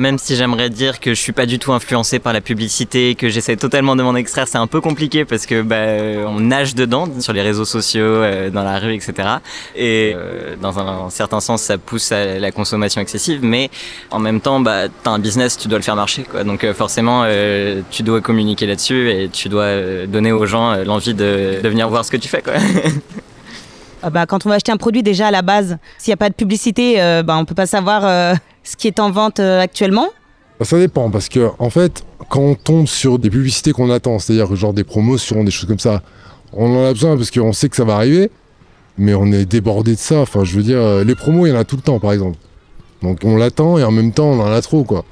Même si j'aimerais dire que je suis pas du tout influencé par la publicité, que j'essaie totalement de m'en extraire, c'est un peu compliqué parce que bah, on nage dedans sur les réseaux sociaux, euh, dans la rue, etc. Et euh, dans un, certain sens, ça pousse à la consommation excessive, mais en même temps, bah, t'as un business, tu dois le faire marcher, quoi. Donc euh, forcément, euh, tu dois communiquer là-dessus et tu dois euh, donner aux gens euh, l'envie de, venir voir ce que tu fais, quoi. Ah bah, quand on va acheter un produit déjà à la base, s'il n'y a pas de publicité, euh, bah, on peut pas savoir euh, ce qui est en vente euh, actuellement. Bah, Ça dépend, parce que en fait, quand on tombe sur des publicités qu'on attend, c'est-à-dire genre des promotions, des choses comme ça, on en a besoin parce qu'on sait que ça va arriver, mais on est débordé de ça. Enfin, je veux dire, euh, les promos, il y en a tout le temps, par exemple. Donc on l'attend et en même temps, on en a trop, quoi.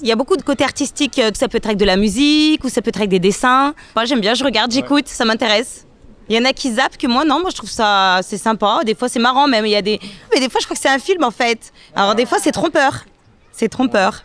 Il y a beaucoup de côté artistique, euh, que ça peut être avec de la musique ou ça peut être avec des dessins. Moi j'aime bien, je regarde, j'écoute, ça m'intéresse. Il y en a qui zappent que moi non, moi je trouve ça c'est sympa, des fois c'est marrant même, il y a des mais des fois je crois que c'est un film en fait. Alors des fois c'est trompeur. C'est trompeur.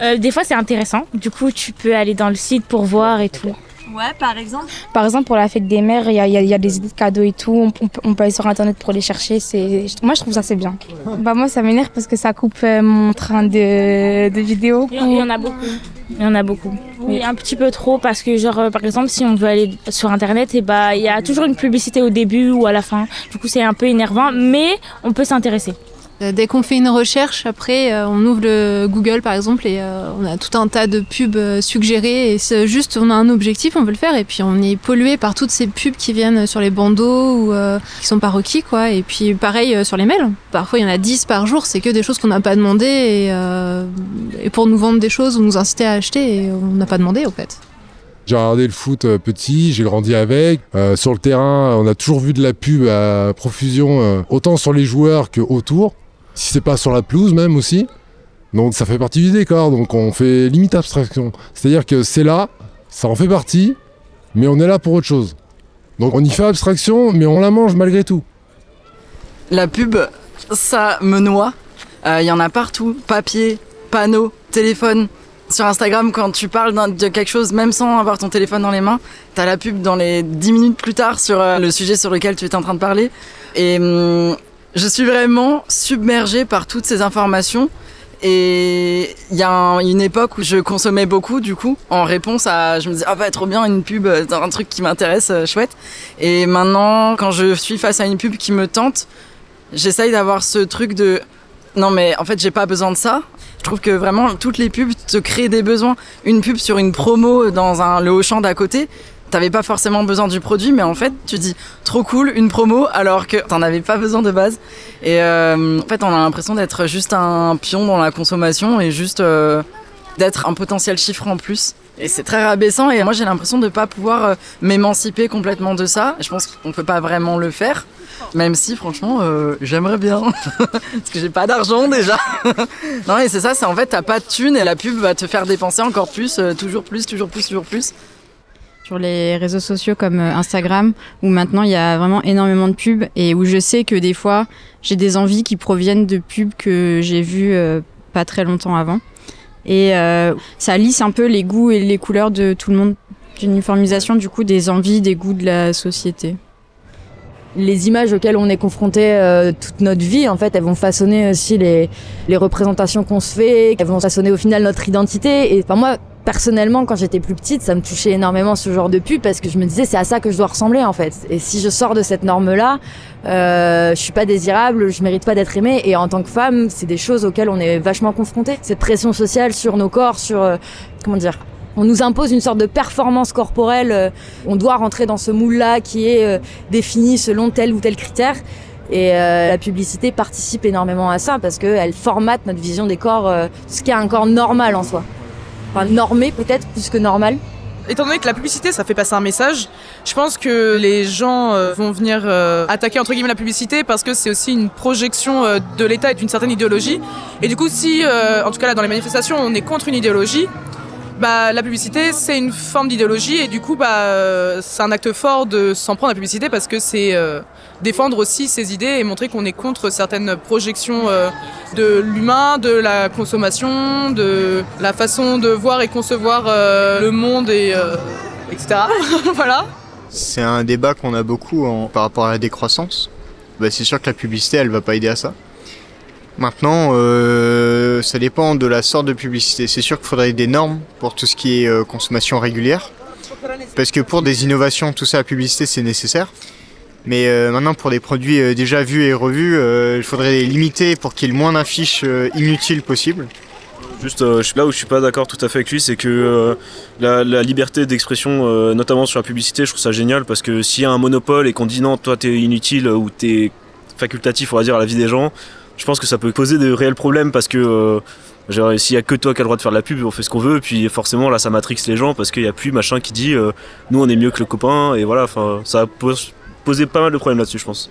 Euh, des fois, c'est intéressant. Du coup, tu peux aller dans le site pour voir et tout. Ouais, par exemple. Par exemple, pour la fête des mères, il y a, il y a- il y a des idées de cadeaux et tout. On, on peut- on peut aller sur Internet pour les chercher. C'est, moi, je trouve ça c'est bien. Bah, moi, ça m'énerve parce que ça coupe euh, mon train de, de vidéos. Il y en a beaucoup. Il y en a beaucoup. Un petit peu trop parce que, genre, euh, par exemple, si on veut aller sur Internet, et bah, il y a toujours une publicité au début ou à la fin. Du coup, c'est un peu énervant, mais on peut s'intéresser. Euh, Dès qu'on fait une recherche, après, euh, on ouvre le Google par exemple et euh, on a tout un tas de pubs suggérées et c'est juste on a un objectif, on veut le faire et puis on est pollué par toutes ces pubs qui viennent sur les bandeaux ou euh, qui sont pas requis quoi. Et puis pareil sur les mails, parfois il y en a 10 par jour, c'est que des choses qu'on n'a pas demandé et, pour nous vendre des choses ou nous inciter à acheter et on n'a pas demandé en fait. J'ai regardé le foot petit, j'ai grandi avec. Sur le terrain, on a toujours vu de la pub à profusion, autant sur les joueurs que autour. Si c'est pas sur la pelouse même aussi. Donc ça fait partie du décor, donc on fait limite abstraction. C'est-à-dire que c'est là, ça en fait partie, mais on est là pour autre chose. Donc on y fait abstraction, mais on la mange malgré tout. La pub, ça me noie. Il y en a partout. Papier, panneaux, téléphone. Sur Instagram, quand tu parles de quelque chose, même sans avoir ton téléphone dans les mains, t'as la pub dans les 10 minutes plus tard sur euh, le sujet sur lequel tu étais en train de parler. Et hum, je suis vraiment submergée par toutes ces informations. Et il y a un- une époque où je consommais beaucoup, du coup, en réponse à. Je me disais, ah bah trop bien, une pub, euh, un truc qui m'intéresse, euh, chouette. Et maintenant, quand je suis face à une pub qui me tente, j'essaye d'avoir ce truc de. Non, mais en fait, j'ai pas besoin de ça. Je trouve que vraiment, toutes les pubs te créent des besoins. Une pub sur une promo dans un, le Auchan d'à côté, t'avais pas forcément besoin du produit, mais en fait, tu dis trop cool, une promo, alors que t'en avais pas besoin de base. Et euh, en fait, on a l'impression d'être juste un pion dans la consommation et juste euh, d'être un potentiel chiffre en plus. Et c'est très rabaissant et moi j'ai l'impression de pas pouvoir euh, m'émanciper complètement de ça. Je pense qu'on peut pas vraiment le faire, même si franchement j'aimerais bien. Parce que j'ai pas d'argent déjà. non et c'est ça, c'est en fait t'as pas de thunes et la pub va te faire dépenser encore plus, toujours plus, toujours plus, toujours plus. Sur les réseaux sociaux comme euh, Instagram, où maintenant il y a vraiment énormément de pubs et où je sais que des fois j'ai des envies qui proviennent de pubs que j'ai vues euh, pas très longtemps avant. Et euh, ça lisse un peu les goûts et les couleurs de tout le monde. L'uniformisation du coup des envies, des goûts de la société. les images auxquelles on est confronté euh, toute notre vie, en fait, elles vont façonner aussi les, les représentations qu'on se fait, elles vont façonner au final notre identité. Et enfin, moi, personnellement, quand j'étais plus petite, ça me touchait énormément ce genre de pub parce que je me disais c'est à ça que je dois ressembler en fait. Et si je sors de cette norme-là, euh, je suis pas désirable, je mérite pas d'être aimée. Et en tant que femme, c'est des choses auxquelles on est vachement confronté. Cette pression sociale sur nos corps, sur euh, comment dire. On nous impose une sorte de performance corporelle. euh, on doit rentrer dans ce moule-là qui est euh, défini selon tel ou tel critère. Et euh, la publicité participe énormément à ça parce qu'elle formate notre vision des corps, ce qui est un corps normal en soi. Enfin, normé peut-être plus que normal. Étant donné que la publicité, ça fait passer un message, je pense que les gens euh, vont venir euh, attaquer entre guillemets la publicité parce que c'est aussi une projection euh, de l'État et d'une certaine idéologie. Et du coup, si, en tout cas là dans les manifestations, on est contre une idéologie, bah, la publicité c'est une forme d'idéologie et du coup bah, euh, c'est un acte fort de s'en prendre à la publicité parce que c'est euh, défendre aussi ses idées et montrer qu'on est contre certaines projections euh, de l'humain, de la consommation, de la façon de voir et concevoir le monde et etc. voilà. C'est un débat qu'on a beaucoup par rapport à la décroissance. Bah, c'est sûr que la publicité, elle va pas aider à ça. Maintenant, euh, ça dépend de la sorte de publicité. C'est sûr qu'il faudrait des normes pour tout ce qui est euh, consommation régulière. Parce que pour des innovations, tout ça, la publicité, c'est nécessaire. Mais euh, maintenant, pour des produits déjà vus et revus, il faudrait les limiter pour qu'il y ait le moins d'affiches inutiles possible. Juste là où je suis pas d'accord tout à fait avec lui, c'est que la, liberté d'expression, notamment sur la publicité, je trouve ça génial parce que s'il y a un monopole et qu'on dit non, toi t'es inutile ou t'es facultatif, on va dire, à la vie des gens, je pense que ça peut poser de réels problèmes parce que euh, s'il y a que toi qui as le droit de faire de la pub, on fait ce qu'on veut, puis forcément là ça matrixe les gens parce qu'il y a plus machin qui dit euh, nous on est mieux que le copain et voilà, enfin ça pose poser pas mal de problèmes là-dessus, je pense.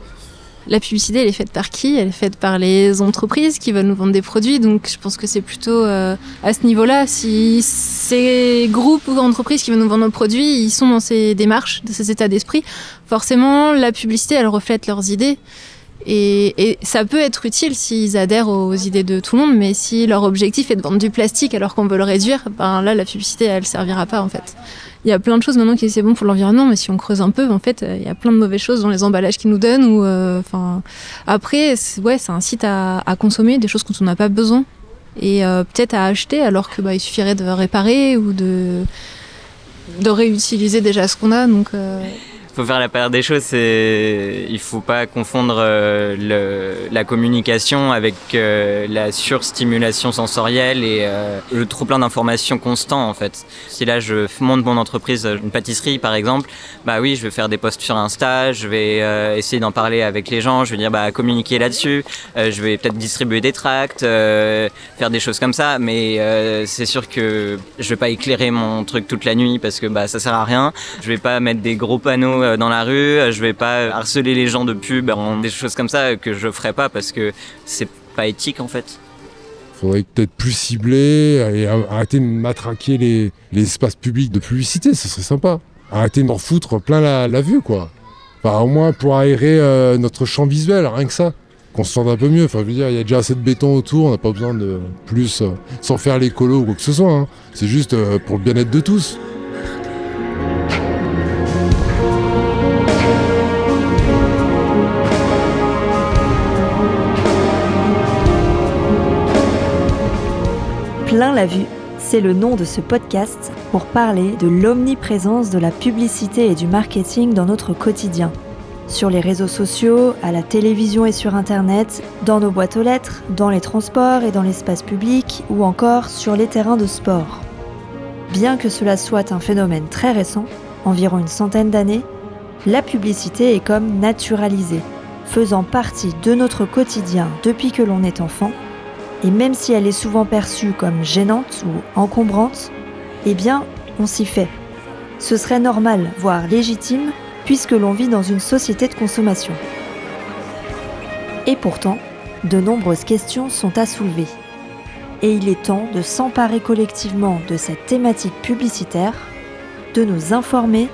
La publicité, elle est faite par qui? Elle est faite par les entreprises qui veulent nous vendre des produits. Donc, je pense que c'est plutôt euh, à ce niveau-là. Si ces groupes ou entreprises qui veulent nous vendre nos produits, ils sont dans ces démarches, dans ces états d'esprit, forcément, la publicité, elle reflète leurs idées. Et, et ça peut être utile s'ils adhèrent aux idées de tout le monde, mais si leur objectif est de vendre du plastique alors qu'on veut le réduire, ben là, la publicité, elle servira pas en fait. Il y a plein de choses maintenant qui c'est bon pour l'environnement, mais si on creuse un peu, en fait, euh, il y a plein de mauvaises choses dans les emballages qu'ils nous donnent. Ou, euh, enfin, après, ouais, un site à, à consommer des choses dont on n'a pas besoin et euh, peut-être à acheter, alors que bah, suffirait de réparer ou de de réutiliser déjà ce qu'on a. Donc, euh, faut faire la part des choses. C'est, il faut pas confondre euh, la communication avec euh, la surstimulation sensorielle et euh, le trop plein d'informations constant en fait. Si là je monte mon entreprise, une pâtisserie par exemple, bah oui, je vais faire des posts sur Insta, je vais essayer d'en parler avec les gens, je vais dire bah communiquer là-dessus, je vais peut-être distribuer des tracts, faire des choses comme ça, mais c'est sûr que je vais pas éclairer mon truc toute la nuit parce que bah ça sert à rien. Je vais pas mettre des gros panneaux euh, dans la rue, euh, je vais pas harceler les gens de pub, en des choses comme ça que je ferai pas parce que c'est pas éthique en fait. Faudrait peut-être plus cibler et arrêter de matraquer les, espaces publics de publicité, ce serait sympa. Arrêter d'en foutre plein la, vue, quoi. Enfin, au moins pour aérer euh, notre champ visuel, rien que ça. Qu'on se sente un peu mieux. Enfin, je veux dire, il y a déjà assez de béton autour, on n'a pas besoin de plus, euh, sans faire l'écolo ou quoi que ce soit. hein. C'est juste euh, pour le bien-être de tous. Plein la vue, c'est le nom de ce podcast pour parler de l'omniprésence de la publicité et du marketing dans notre quotidien. Sur les réseaux sociaux, à la télévision et sur Internet, dans nos boîtes aux lettres, dans les transports et dans l'espace public, ou encore sur les terrains de sport. Bien que cela soit un phénomène très récent, environ une centaine d'années, la publicité est comme naturalisée, faisant partie de notre quotidien depuis que l'on est enfant et même si elle est souvent perçue comme gênante ou encombrante, eh bien, on s'y fait. Ce serait normal, voire légitime, puisque l'on vit dans une société de consommation. Et pourtant, de nombreuses questions sont à soulever. Et il est temps de s'emparer collectivement de cette thématique publicitaire, de nous informer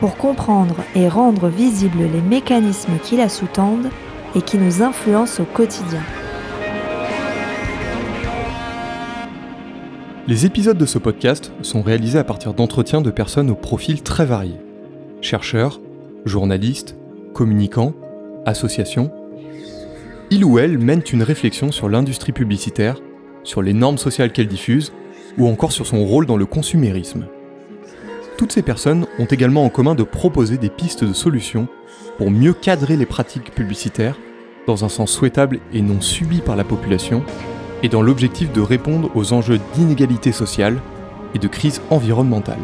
pour comprendre et rendre visibles les mécanismes qui la sous-tendent et qui nous influencent au quotidien. Les épisodes de ce podcast sont réalisés à partir d'entretiens de personnes au profil très varié. Chercheurs, journalistes, communicants, associations. Il ou elle mène une réflexion sur l'industrie publicitaire, sur les normes sociales qu'elle diffuse, ou encore sur son rôle dans le consumérisme. Toutes ces personnes ont également en commun de proposer des pistes de solutions pour mieux cadrer les pratiques publicitaires dans un sens souhaitable et non subi par la population, et dans l'objectif de répondre aux enjeux d'inégalité sociale et de crise environnementale.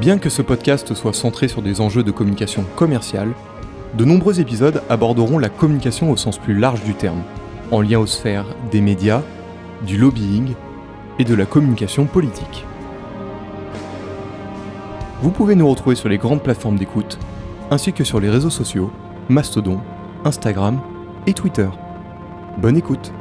Bien que ce podcast soit centré sur des enjeux de communication commerciale, de nombreux épisodes aborderont la communication au sens plus large du terme, en lien aux sphères des médias, du lobbying et de la communication politique. Vous pouvez nous retrouver sur les grandes plateformes d'écoute, ainsi que sur les réseaux sociaux, Mastodon, Instagram et Twitter. Bonne écoute